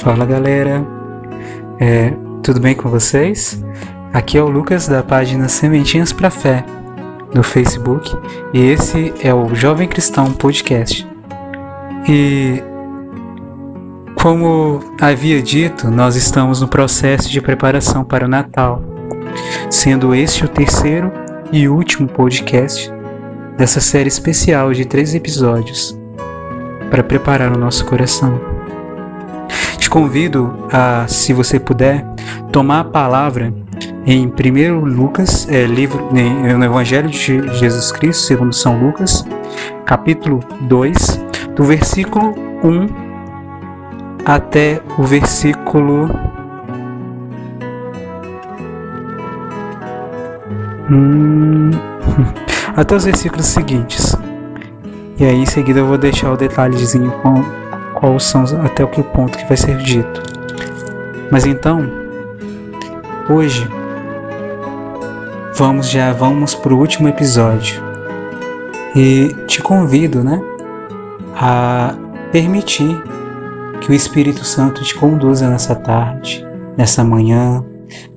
Fala galera, é, tudo bem com vocês? Aqui é o Lucas da página Sementinhas para Fé no Facebook e esse é o Jovem Cristão Podcast. E como havia dito, nós estamos no processo de preparação para o Natal, sendo este o terceiro e último podcast dessa série especial de três episódios para preparar o nosso coração te convido a, se você puder, tomar a palavra em 1 Lucas, é, livro, no Evangelho de Jesus Cristo, segundo São Lucas, capítulo 2, do versículo 1 até o versículo. Hum, até os versículos seguintes. E aí em seguida eu vou deixar o detalhezinho com, quais são até o que ponto que vai ser dito. Mas então, hoje vamos já vamos para o último episódio. E te convido, né, a permitir que o Espírito Santo te conduza nessa tarde, nessa manhã,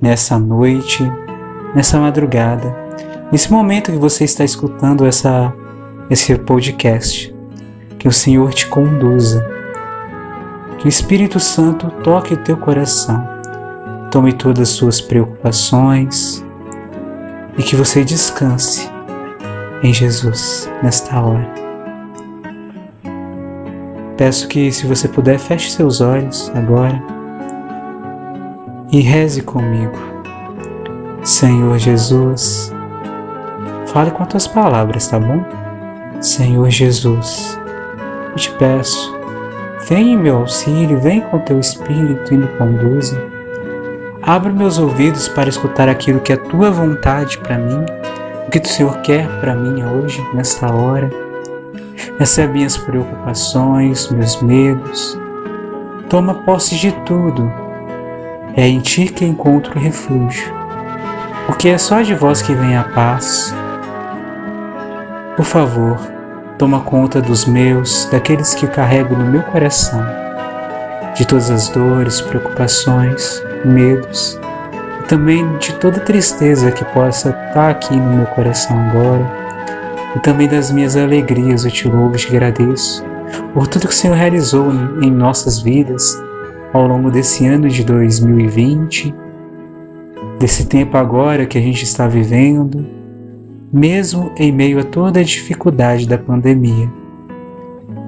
nessa noite, nessa madrugada, nesse momento que você está escutando essa esse podcast, que o Senhor te conduza que o Espírito Santo toque teu coração, tome todas as suas preocupações e que você descanse em Jesus nesta hora. Peço que, se você puder, feche seus olhos agora e reze comigo. Senhor Jesus, fale com as tuas palavras, tá bom? Senhor Jesus, eu te peço Vem em meu auxílio, vem com teu Espírito e me conduza. Abra meus ouvidos para escutar aquilo que é tua vontade para mim, o que o Senhor quer para mim hoje, nesta hora. Recebe minhas preocupações, meus medos. Toma posse de tudo. É em ti que encontro refúgio, porque é só de vós que vem a paz. Por favor, toma conta dos meus, daqueles que carrego no meu coração, de todas as dores, preocupações, medos e também de toda tristeza que possa estar aqui no meu coração agora, e também das minhas alegrias eu te louvo e te agradeço por tudo que o Senhor realizou em nossas vidas ao longo desse ano de 2020, desse tempo agora que a gente está vivendo mesmo em meio a toda a dificuldade da pandemia.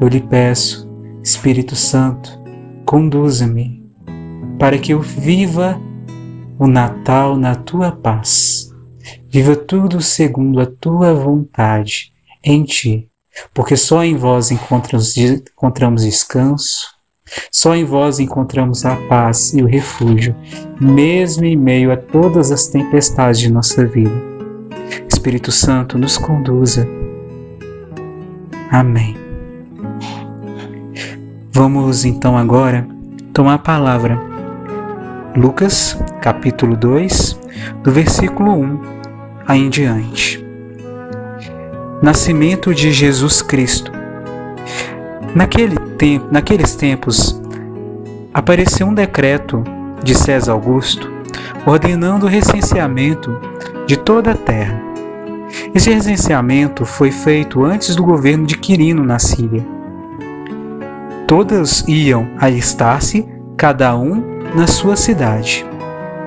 Eu lhe peço, Espírito Santo, conduza-me para que eu viva o Natal na tua paz. Viva tudo segundo a tua vontade em ti, porque só em vós encontramos, descanso, só em vós encontramos a paz e o refúgio, mesmo em meio a todas as tempestades de nossa vida. Espírito Santo nos conduza. Amém. Vamos então agora tomar a palavra. Lucas, capítulo 2, do versículo 1 aí em diante. Nascimento de Jesus Cristo. Naquele tempo, naqueles tempos, apareceu um decreto de César Augusto ordenando o recenseamento de toda a terra. Esse recenseamento foi feito antes do governo de Quirino na Síria. Todos iam alistar-se, cada um na sua cidade.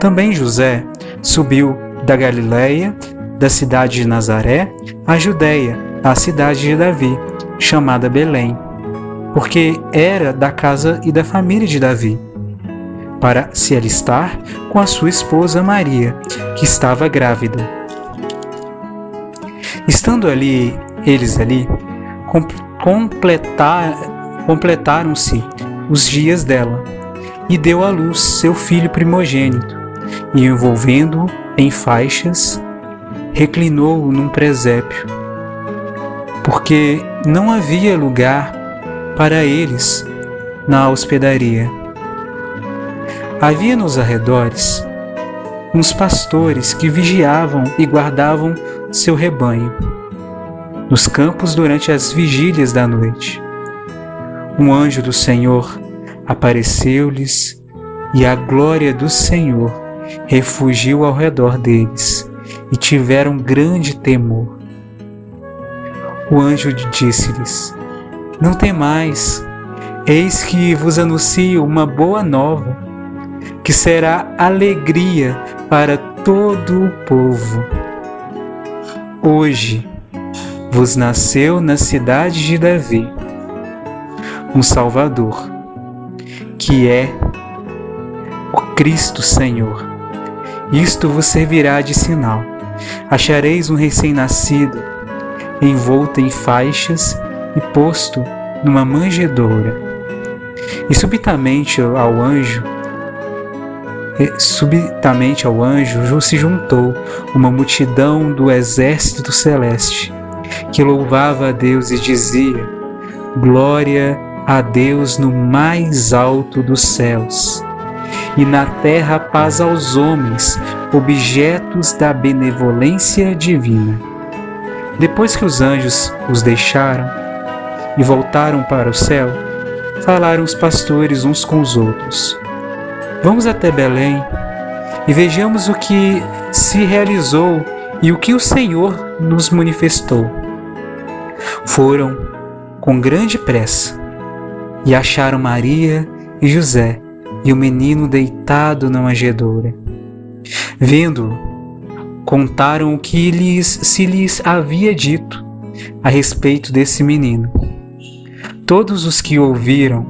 Também José subiu da Galiléia, da cidade de Nazaré, à Judéia, à cidade de Davi, chamada Belém, porque era da casa e da família de Davi, para se alistar com a sua esposa Maria, que estava grávida. Estando ali, eles ali, completar, completaram-se os dias dela, e deu à luz seu filho primogênito, e envolvendo-o em faixas, reclinou-o num presépio, porque não havia lugar para eles na hospedaria. Havia nos arredores uns pastores que vigiavam e guardavam seu rebanho nos campos durante as vigílias da noite. Um anjo do Senhor apareceu-lhes e a glória do Senhor refugiu ao redor deles e tiveram grande temor. O anjo disse-lhes: Não temais, eis que vos anuncio uma boa nova, que será alegria para todo o povo. Hoje vos nasceu na cidade de Davi um Salvador, que é o Cristo Senhor. Isto vos servirá de sinal. Achareis um recém-nascido, envolto em faixas e posto numa manjedoura. E subitamente ao anjo, subitamente ao anjo se juntou uma multidão do exército celeste, que louvava a Deus e dizia: Glória a Deus no mais alto dos céus, e na terra paz aos homens, objetos da benevolência divina. Depois que os anjos os deixaram e voltaram para o céu, falaram os pastores uns com os outros: Vamos até Belém e vejamos o que se realizou e o que o Senhor nos manifestou. Foram com grande pressa e acharam Maria e José e o menino deitado na manjedoura. Vendo, contaram o que lhes, se lhes havia dito a respeito desse menino. Todos os que ouviram,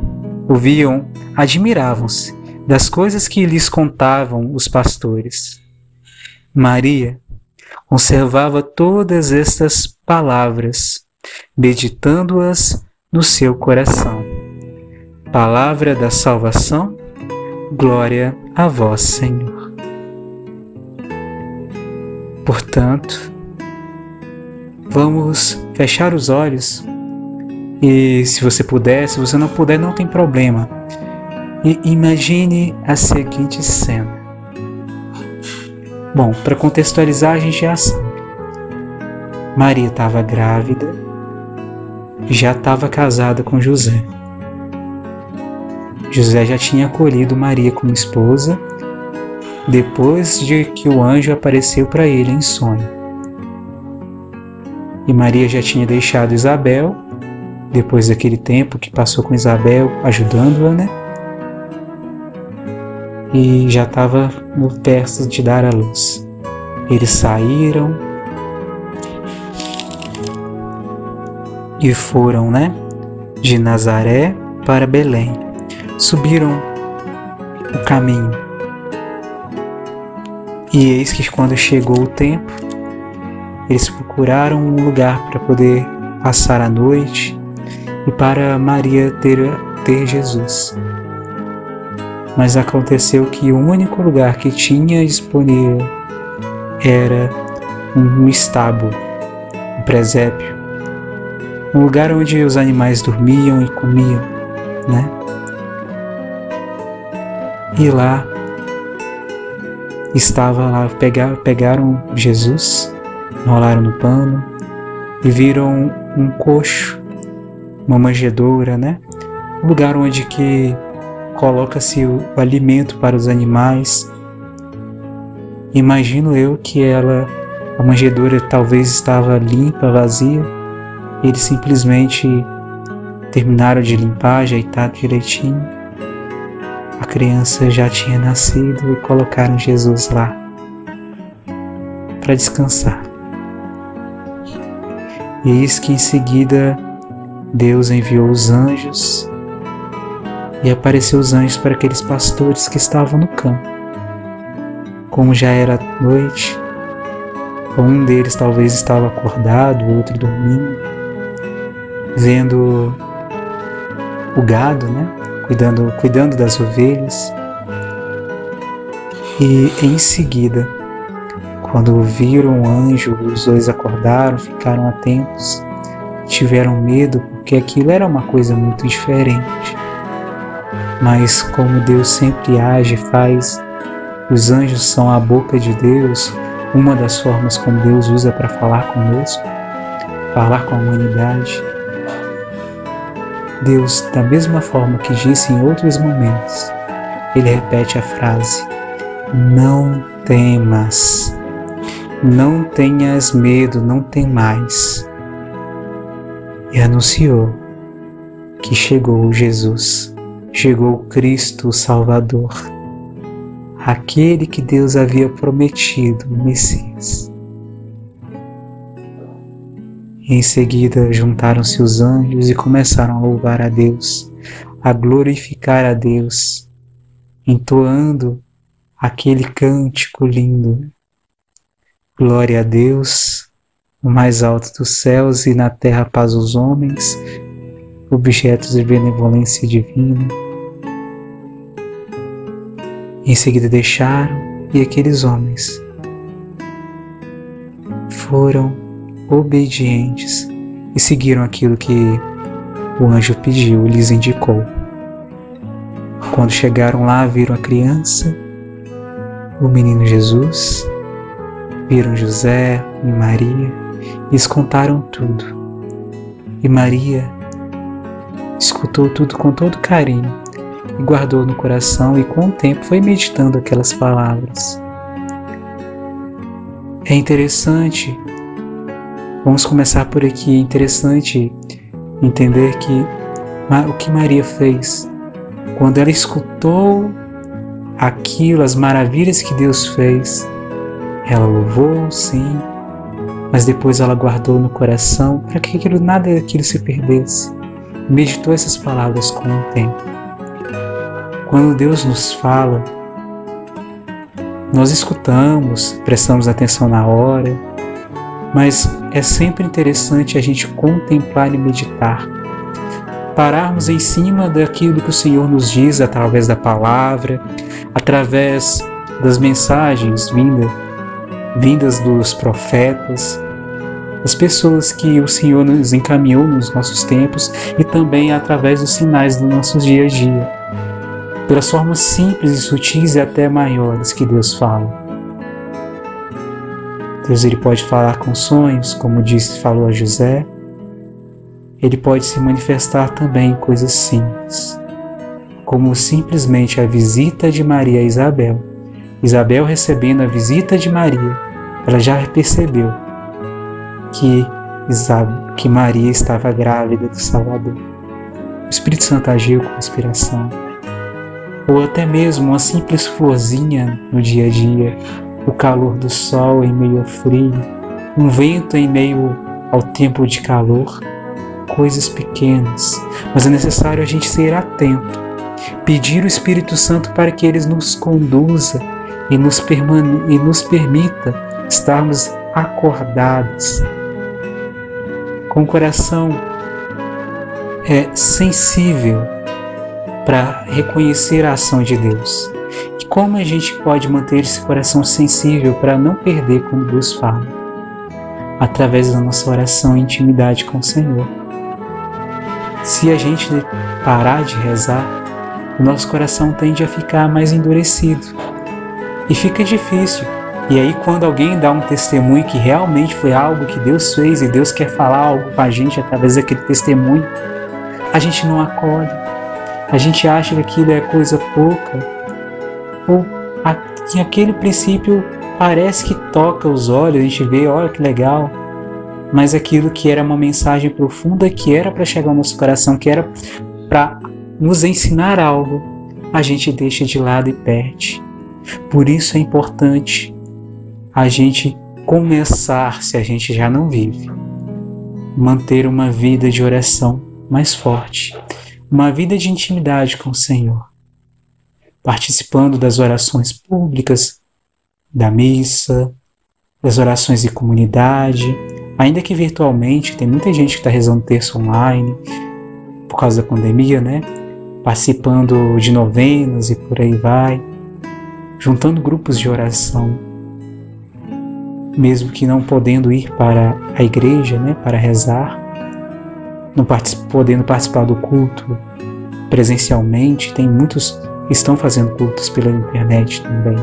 ouviam, admiravam-se das coisas que lhes contavam os pastores. Maria conservava todas estas palavras, meditando-as no seu coração. Palavra da salvação, glória a vós, Senhor. Portanto, vamos fechar os olhos e, se você puder, se você não puder, não tem problema. E imagine a seguinte cena. Bom, para contextualizar, a gente já sabe. Maria estava grávida, já estava casada com José. José já tinha acolhido Maria como esposa depois de que o anjo apareceu para ele em sonho. E Maria já tinha deixado Isabel, depois daquele tempo que passou com Isabel ajudando-a, né? E já estava perto de dar a luz. Eles saíram e foram, né? De Nazaré para Belém subiram o caminho. E eis que quando chegou o tempo, eles procuraram um lugar para poder passar a noite e para Maria ter, ter Jesus. Mas aconteceu que o único lugar que tinha disponível era um estábulo, um presépio, um lugar onde os animais dormiam e comiam, né? E lá estava lá, pegaram, pegaram Jesus, enrolaram no pano e viram um coxo, uma manjedoura, né? Um lugar onde que coloca-se o, o alimento para os animais. Imagino eu que ela, a manjedoura talvez estava limpa, vazia. Eles simplesmente terminaram de limpar, ajeitar direitinho a criança já tinha nascido e colocaram Jesus lá para descansar. E eis que em seguida Deus enviou os anjos e apareceu os anjos para aqueles pastores que estavam no campo. Como já era noite, um deles talvez estava acordado, o outro dormindo, vendo o gado, né? cuidando, cuidando das ovelhas. E em seguida, quando viram o anjo, os dois acordaram, ficaram atentos, tiveram medo, porque aquilo era uma coisa muito diferente. Mas como Deus sempre age e faz, os anjos são a boca de Deus, uma das formas como Deus usa para falar conosco, falar com a humanidade. Deus, da mesma forma que disse em outros momentos, ele repete a frase: Não temas, não tenhas medo, não tem mais. E anunciou que chegou Jesus, chegou Cristo o Salvador, aquele que Deus havia prometido, o Messias. Em seguida, juntaram-se os anjos e começaram a louvar a Deus, a glorificar a Deus, entoando aquele cântico lindo. Glória a Deus, no mais alto dos céus e na terra paz aos homens, objetos de benevolência divina. Em seguida deixaram e aqueles homens foram obedientes e seguiram aquilo que o anjo pediu lhes indicou. Quando chegaram lá, viram a criança, o menino Jesus, viram José e Maria e lhes contaram tudo. E Maria escutou tudo com todo carinho e guardou no coração e com o tempo foi meditando aquelas palavras. É interessante Vamos começar por aqui. É interessante entender que o que Maria fez quando ela escutou aquilo, as maravilhas que Deus fez, ela louvou, sim, mas depois ela guardou no coração para que aquilo, nada daquilo se perdesse. Meditou essas palavras com o tempo. Quando Deus nos fala, nós escutamos, prestamos atenção na hora, mas é sempre interessante a gente contemplar e meditar. Pararmos em cima daquilo que o Senhor nos diz através da palavra, através das mensagens vindas, vindas dos profetas, das pessoas que o Senhor nos encaminhou nos nossos tempos e também através dos sinais do nosso dia a dia, pelas formas simples e sutis e até maiores que Deus fala. Deus ele pode falar com sonhos, como disse, falou a José. Ele pode se manifestar também em coisas simples, como simplesmente a visita de Maria a Isabel. Isabel recebendo a visita de Maria, ela já percebeu que, Isabel, que Maria estava grávida do Salvador. O Espírito Santo agiu com inspiração. Ou até mesmo uma simples florzinha no dia a dia, o calor do sol em meio ao frio, um vento em meio ao tempo de calor, coisas pequenas, mas é necessário a gente ser atento, pedir o Espírito Santo para que ele nos conduza e nos, e nos permita estarmos acordados, com o coração é, sensível para reconhecer a ação de Deus. Como a gente pode manter esse coração sensível para não perder quando Deus fala? Através da nossa oração e intimidade com o Senhor. Se a gente parar de rezar, o nosso coração tende a ficar mais endurecido e fica difícil. E aí, quando alguém dá um testemunho que realmente foi algo que Deus fez e Deus quer falar algo com a gente através daquele testemunho, a gente não acorda. A gente acha que aquilo é coisa pouca. Ou que aquele princípio parece que toca os olhos, a gente vê, olha que legal, mas aquilo que era uma mensagem profunda, que era para chegar ao nosso coração, que era para nos ensinar algo, a gente deixa de lado e perde. Por isso é importante a gente começar, se a gente já não vive, manter uma vida de oração mais forte, uma vida de intimidade com o Senhor participando das orações públicas, da missa, das orações de comunidade, ainda que virtualmente, tem muita gente que está rezando terço online por causa da pandemia, né? Participando de novenas e por aí vai, juntando grupos de oração, mesmo que não podendo ir para a igreja, né, para rezar, particip, podendo participar do culto presencialmente, tem muitos estão fazendo cultos pela internet também.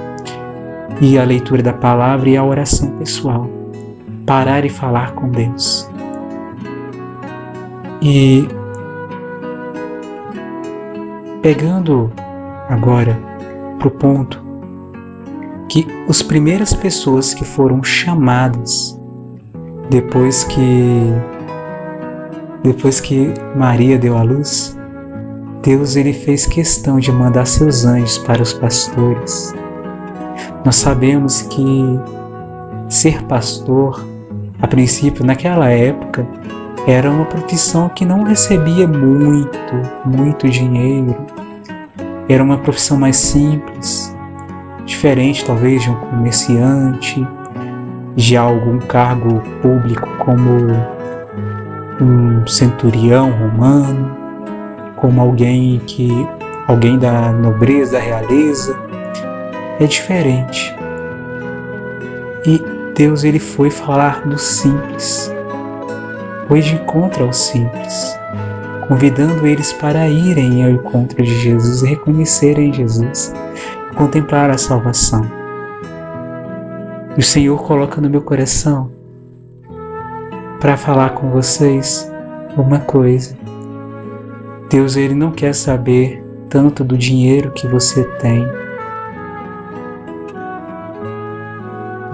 E a leitura da palavra e a oração pessoal. Parar e falar com Deus. E pegando agora para o ponto que as primeiras pessoas que foram chamadas depois que depois que Maria deu à luz, Deus ele fez questão de mandar seus anjos para os pastores. Nós sabemos que ser pastor, a princípio naquela época, era uma profissão que não recebia muito, muito dinheiro. Era uma profissão mais simples, diferente talvez de um comerciante, de algum cargo público como um centurião romano, como alguém que alguém da nobreza, da realeza, é diferente. E Deus ele foi falar do simples, foi de encontro aos simples, convidando eles para irem ao encontro de Jesus reconhecerem Jesus, contemplar a salvação. E o Senhor coloca no meu coração para falar com vocês uma coisa. Deus ele não quer saber tanto do dinheiro que você tem.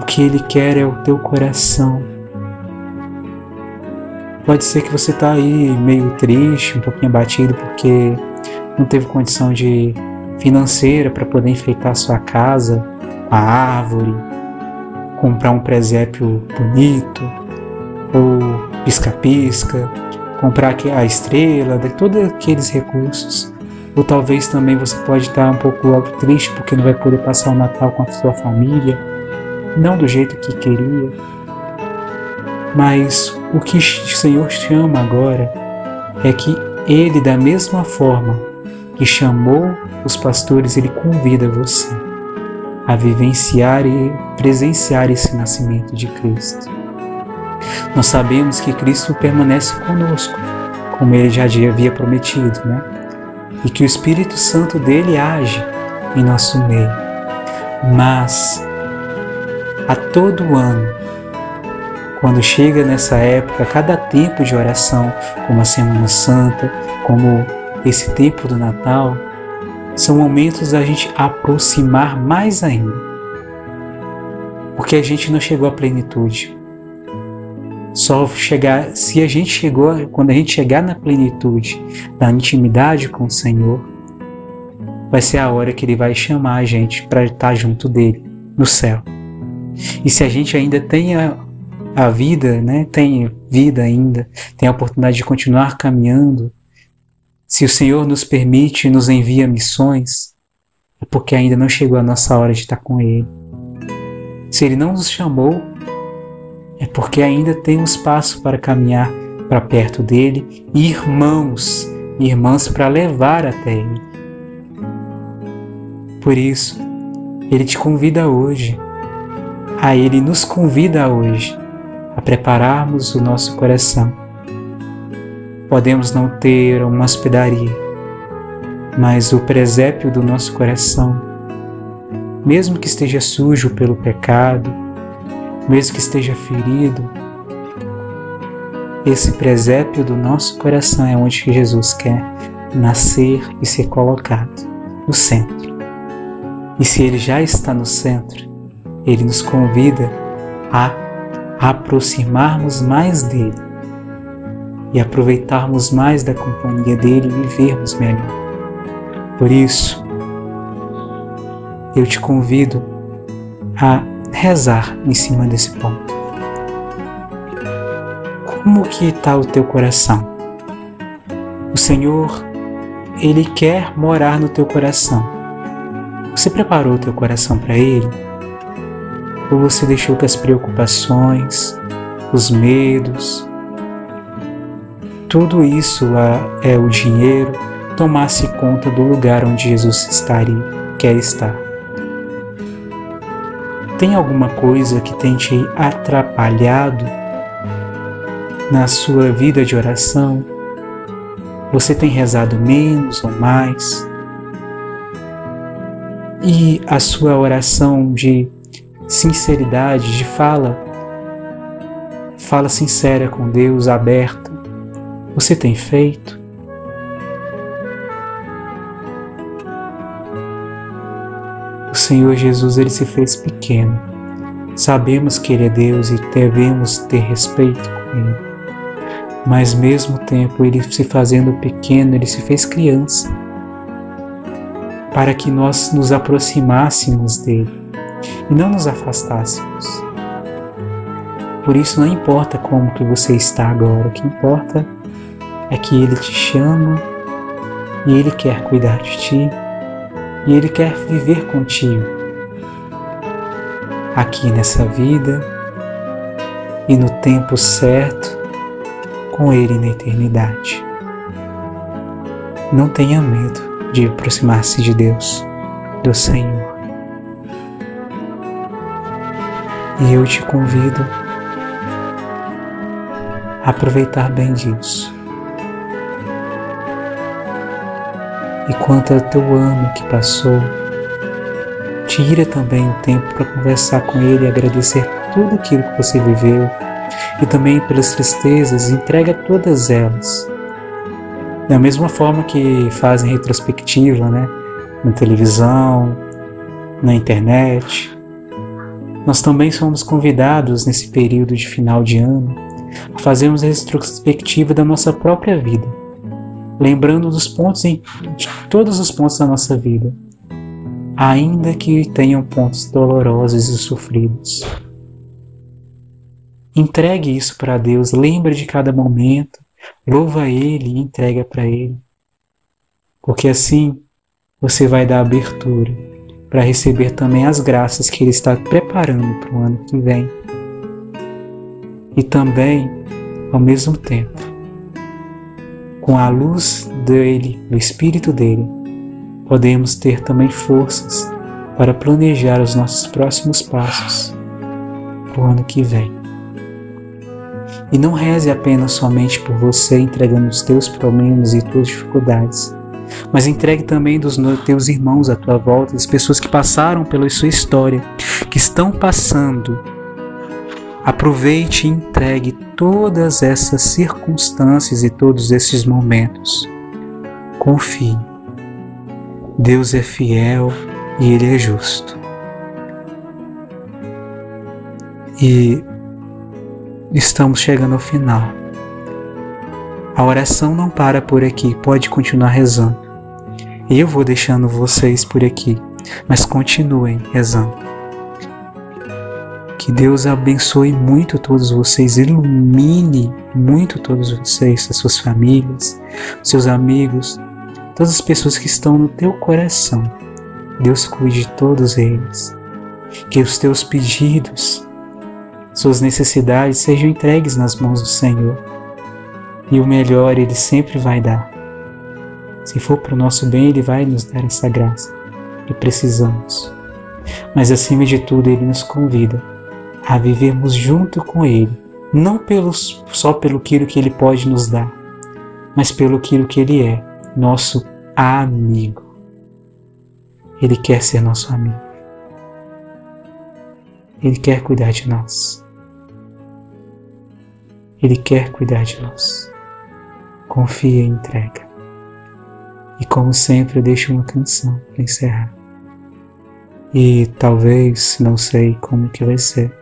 O que ele quer é o teu coração. Pode ser que você está aí meio triste, um pouquinho abatido porque não teve condição de financeira para poder enfeitar a sua casa, a árvore, comprar um presépio bonito, ou pisca-pisca, comprar a estrela, de todos aqueles recursos. Ou talvez também você pode estar um pouco triste porque não vai poder passar o Natal com a sua família, não do jeito que queria. Mas o que o Senhor chama agora é que Ele, da mesma forma que chamou os pastores, Ele convida você a vivenciar e presenciar esse nascimento de Cristo. Nós sabemos que Cristo permanece conosco, como ele já havia prometido, né? E que o Espírito Santo dele age em nosso meio. Mas a todo ano, quando chega nessa época, cada tempo de oração, como a Semana Santa, como esse tempo do Natal, são momentos da gente aproximar mais ainda. Porque a gente não chegou à plenitude. Só chegar, se a gente chegou, quando a gente chegar na plenitude, na intimidade com o Senhor, vai ser a hora que Ele vai chamar a gente para estar junto dele no céu. E se a gente ainda tem a, a vida, né, tem vida ainda, tem a oportunidade de continuar caminhando, se o Senhor nos permite e nos envia missões, é porque ainda não chegou a nossa hora de estar com Ele. Se Ele não nos chamou, é porque ainda tem um espaço para caminhar para perto dele irmãos e irmãs para levar até ele. Por isso, ele te convida hoje, a ele nos convida hoje a prepararmos o nosso coração. Podemos não ter uma hospedaria, mas o presépio do nosso coração, mesmo que esteja sujo pelo pecado, mesmo que esteja ferido, esse presépio do nosso coração é onde Jesus quer nascer e ser colocado no centro. E se ele já está no centro, ele nos convida a aproximarmos mais dele e aproveitarmos mais da companhia dele e vivermos melhor. Por isso, eu te convido a rezar em cima desse ponto. Como que está o teu coração? O Senhor, Ele quer morar no teu coração. Você preparou o teu coração para Ele? Ou você deixou que as preocupações, os medos, tudo isso é o dinheiro, tomasse conta do lugar onde Jesus estaria, quer estar? Tem alguma coisa que tem te atrapalhado na sua vida de oração? Você tem rezado menos ou mais? E a sua oração de sinceridade, de fala, fala sincera com Deus, aberta, você tem feito? O Senhor Jesus ele se fez pequeno. Sabemos que Ele é Deus e devemos ter respeito com Ele. Mas, mesmo tempo, Ele se fazendo pequeno, Ele se fez criança para que nós nos aproximássemos dele e não nos afastássemos. Por isso não importa como que você está agora, o que importa é que ele te chama e ele quer cuidar de ti e ele quer viver contigo aqui nessa vida e no tempo certo com ele na eternidade. Não tenha medo de aproximar-se de Deus, do Senhor. E eu te convido a aproveitar bem disso. E quanto ao teu ano que passou, tira também o tempo para conversar com Ele e agradecer tudo aquilo que você viveu e também pelas tristezas, entrega todas elas da mesma forma que fazem retrospectiva, né? Na televisão, na internet. Nós também somos convidados nesse período de final de ano a fazermos a retrospectiva da nossa própria vida, lembrando dos pontos em de todos os pontos da nossa vida, ainda que tenham pontos dolorosos e sofridos. Entregue isso para Deus, lembre de cada momento, Louva Ele e entrega para Ele. Porque assim você vai dar abertura para receber também as graças que Ele está preparando para o ano que vem. E também, ao mesmo tempo, com a luz dele, do Espírito dele, podemos ter também forças para planejar os nossos próximos passos para o ano que vem. E não reze apenas somente por você entregando os teus problemas e tuas dificuldades, mas entregue também dos teus irmãos à tua volta, as pessoas que passaram pela sua história, que estão passando. Aproveite e entregue todas essas circunstâncias e todos esses momentos. Confie. Deus é fiel e Ele é justo. E estamos chegando ao final. A oração não para por aqui, pode continuar rezando. Eu vou deixando vocês por aqui, mas continuem rezando. Que Deus abençoe muito todos vocês, ilumine muito todos vocês, as suas famílias, seus amigos, todas as pessoas que estão no teu coração. Deus cuide de todos eles. Que os teus pedidos suas necessidades sejam entregues nas mãos do Senhor. E o melhor Ele sempre vai dar. Se for para o nosso bem, Ele vai nos dar essa graça que precisamos. Mas acima de tudo, Ele nos convida a vivermos junto com Ele, não pelos, só pelo que Ele pode nos dar, mas pelo que Ele é, nosso amigo. Ele quer ser nosso amigo. Ele quer cuidar de nós. Ele quer cuidar de nós. Confia e entrega. E como sempre, eu deixo uma canção para encerrar. E talvez, não sei como que vai ser,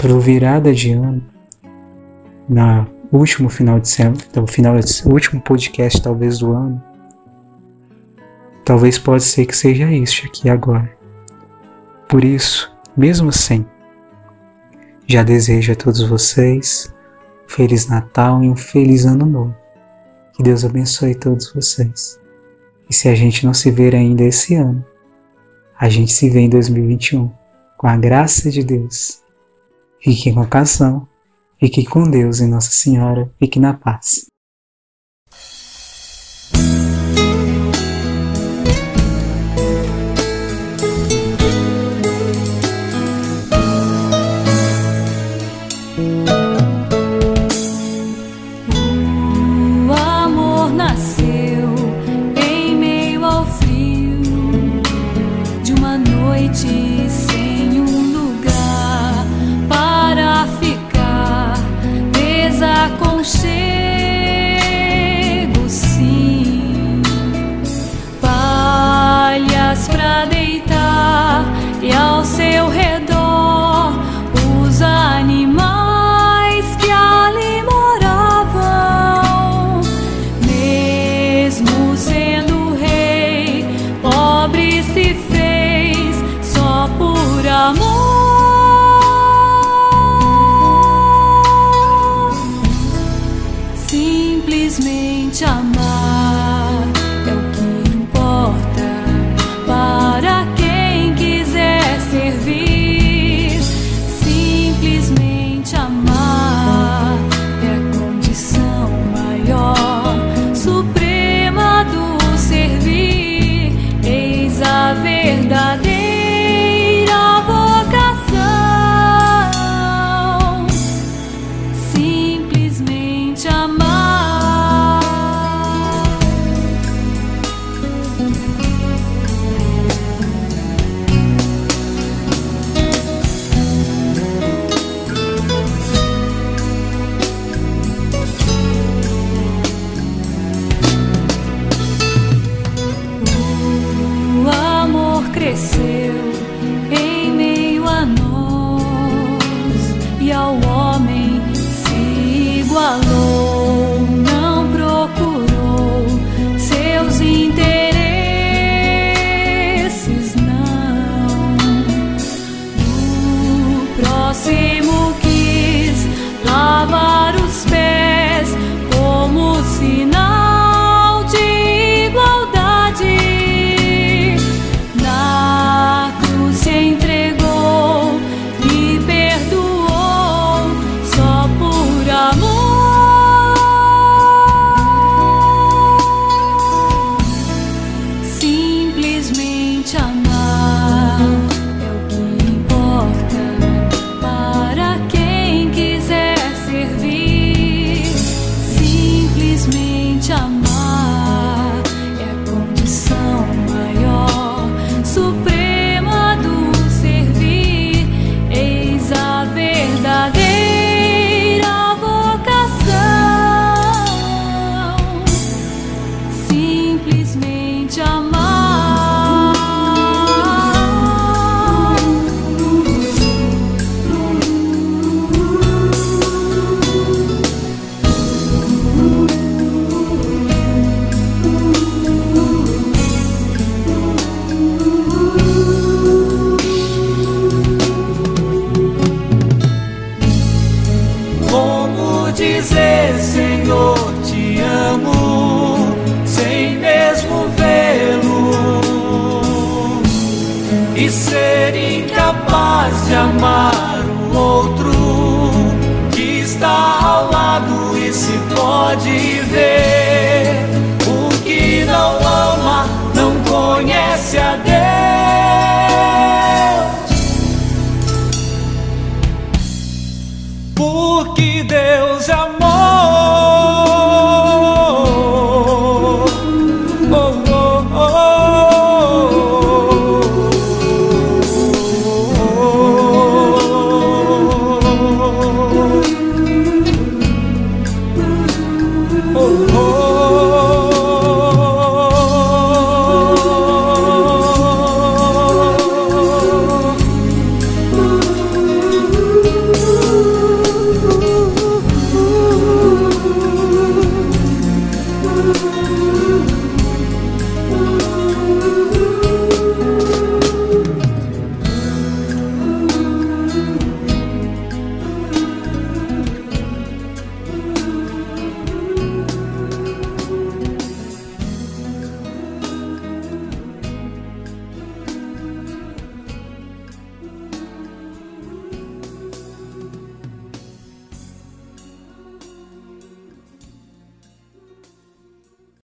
para virada de ano, na último final de semana, no final último podcast talvez do ano, talvez pode ser que seja isso aqui agora. Por isso, mesmo assim, já desejo a todos vocês um Feliz Natal e um Feliz Ano Novo. Que Deus abençoe todos vocês. E se a gente não se ver ainda esse ano, a gente se vê em 2021, com a graça de Deus. Fique com a canção, fique com Deus e Nossa Senhora, fique na paz. aconchego.